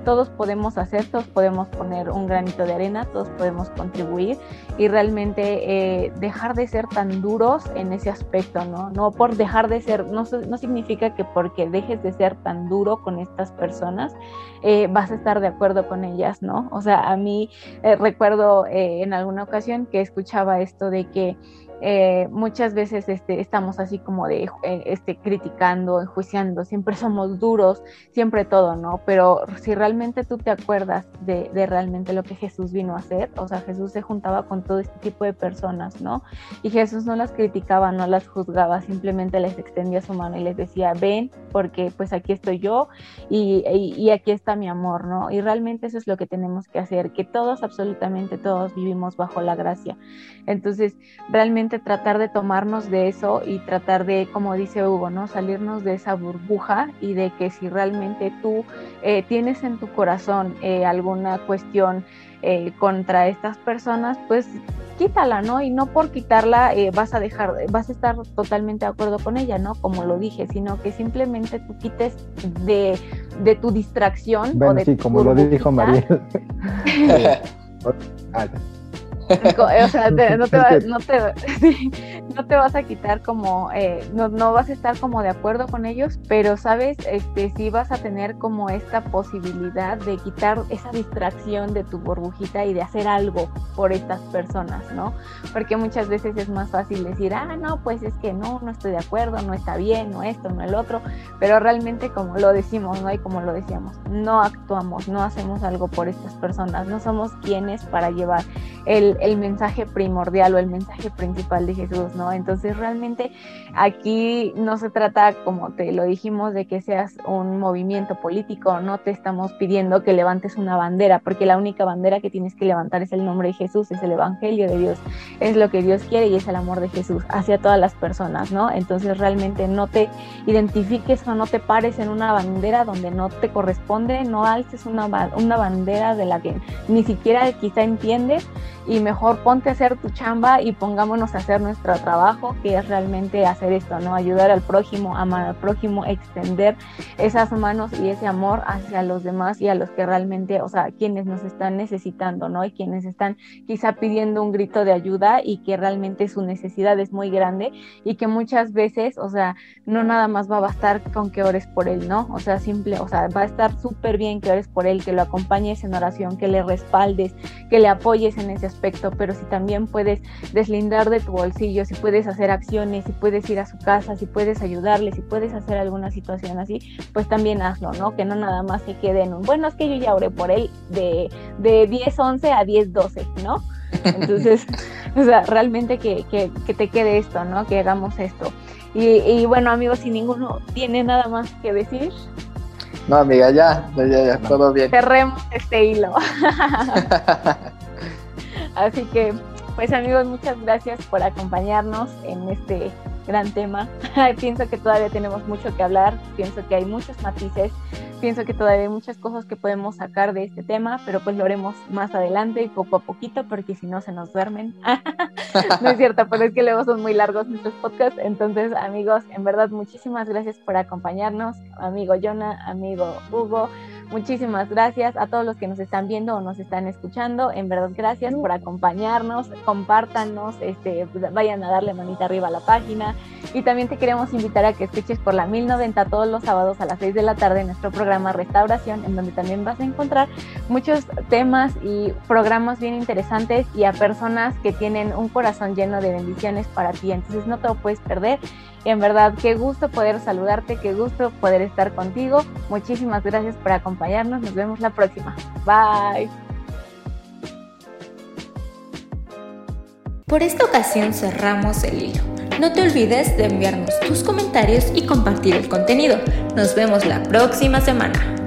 Todos podemos hacer, todos podemos poner un granito de arena, todos podemos contribuir y realmente eh, dejar de ser tan duros en ese aspecto, ¿no? No por dejar de ser, no, no significa que porque dejes de ser tan duro con estas personas, eh, vas a estar de acuerdo con ellas, ¿no? O sea, a mí eh, recuerdo eh, en alguna ocasión que escuchaba esto de que eh, muchas veces este, estamos así como de eh, este, criticando, enjuiciando, siempre somos duros, siempre todo, ¿no? Pero si realmente tú te acuerdas de, realmente lo que Jesús vino a hacer, o sea, Jesús se juntaba con todo este tipo de personas, ¿no? Y Jesús no las criticaba, no las juzgaba, simplemente les extendía su mano y les decía, ven, porque pues aquí estoy yo y, y aquí está mi amor, ¿no? Y realmente eso es lo que tenemos que hacer, que todos, absolutamente todos vivimos bajo la gracia. Entonces, realmente tratar de tomarnos de eso y tratar de, como dice Hugo, ¿no? Salirnos de esa burbuja y de que si realmente tú eh, tienes en tu corazón eh, alguna cuestión eh, contra estas personas, pues quítala, ¿no? Y no por quitarla vas a dejar, vas a estar totalmente de acuerdo con ella, ¿no? Como lo dije, sino que simplemente tú quites de, de tu distracción. Bueno, o de sí, como lo dijo María. o sea, no, te no, te, no, te, vas a quitar como, eh, no, no, vas a estar como de acuerdo con ellos, pero sabes, este, sí vas a tener como esta posibilidad de quitar esa distracción de tu burbujita y de hacer algo por estas personas, ¿no? Porque muchas veces es más fácil decir, ah, no, pues es que no, no estoy de acuerdo, no está bien, no esto, no el otro, pero realmente como lo decimos, ¿no? Y como lo decíamos, no actuamos, no hacemos algo por estas personas, no somos quienes para llevar el, el, mensaje primordial o el mensaje principal de Jesús, ¿no? Entonces realmente aquí no se trata, como te lo dijimos, de que seas un movimiento político, no te estamos pidiendo que levantes una bandera, porque la única bandera que tienes que levantar es el nombre de Jesús, es el Evangelio de Dios, es lo que Dios quiere y es el amor de Jesús hacia todas las personas, ¿no? Entonces realmente no te identifiques o no te pares en una bandera donde no te corresponde, no alces una, una bandera de la que ni siquiera quizá entiendes y mejor ponte a hacer tu chamba y pongámonos a hacer nuestro trabajo, que es realmente hacer esto, ¿no? Ayudar al prójimo, amar al prójimo, extender esas manos y ese amor hacia los demás y a los que realmente, o sea, quienes nos están necesitando, ¿no? Y quienes están quizá pidiendo un grito de ayuda y que realmente su necesidad es muy grande y que muchas veces, o sea, no nada más va a bastar con que ores por él, ¿no? O sea, simple, o sea, va a estar súper bien que ores por él, que lo acompañes en oración, que le respaldes, que le apoyes en ese aspecto, pero si también puedes deslindar de tu bolsillo, si puedes hacer acciones, si puedes ir a su casa, si puedes ayudarle, si puedes hacer alguna situación así, pues también hazlo, ¿no? Que no nada más se quede en un, bueno, es que yo ya oré por él de, de 10, 11 a 10, 12, ¿no? Entonces, o sea, realmente que, que, que, te quede esto, ¿no? Que hagamos esto. Y, y, bueno, amigos, si ninguno tiene nada más que decir. No, amiga, ya, ya, ya, todo bien. Cerremos este hilo. Así que, pues amigos, muchas gracias por acompañarnos en este gran tema. pienso que todavía tenemos mucho que hablar, pienso que hay muchos matices, pienso que todavía hay muchas cosas que podemos sacar de este tema, pero pues lo haremos más adelante y poco a poquito, porque si no se nos duermen. no es cierto, pero es que luego son muy largos nuestros podcasts. Entonces, amigos, en verdad, muchísimas gracias por acompañarnos, amigo Jonah, amigo Hugo. Muchísimas gracias a todos los que nos están viendo o nos están escuchando. En verdad, gracias por acompañarnos. Compártanos, este, vayan a darle manita arriba a la página. Y también te queremos invitar a que escuches por la 1090 todos los sábados a las 6 de la tarde nuestro programa Restauración, en donde también vas a encontrar muchos temas y programas bien interesantes y a personas que tienen un corazón lleno de bendiciones para ti. Entonces no te lo puedes perder. En verdad, qué gusto poder saludarte, qué gusto poder estar contigo. Muchísimas gracias por acompañarnos. Nos vemos la próxima. Bye. Por esta ocasión cerramos el hilo. No te olvides de enviarnos tus comentarios y compartir el contenido. Nos vemos la próxima semana.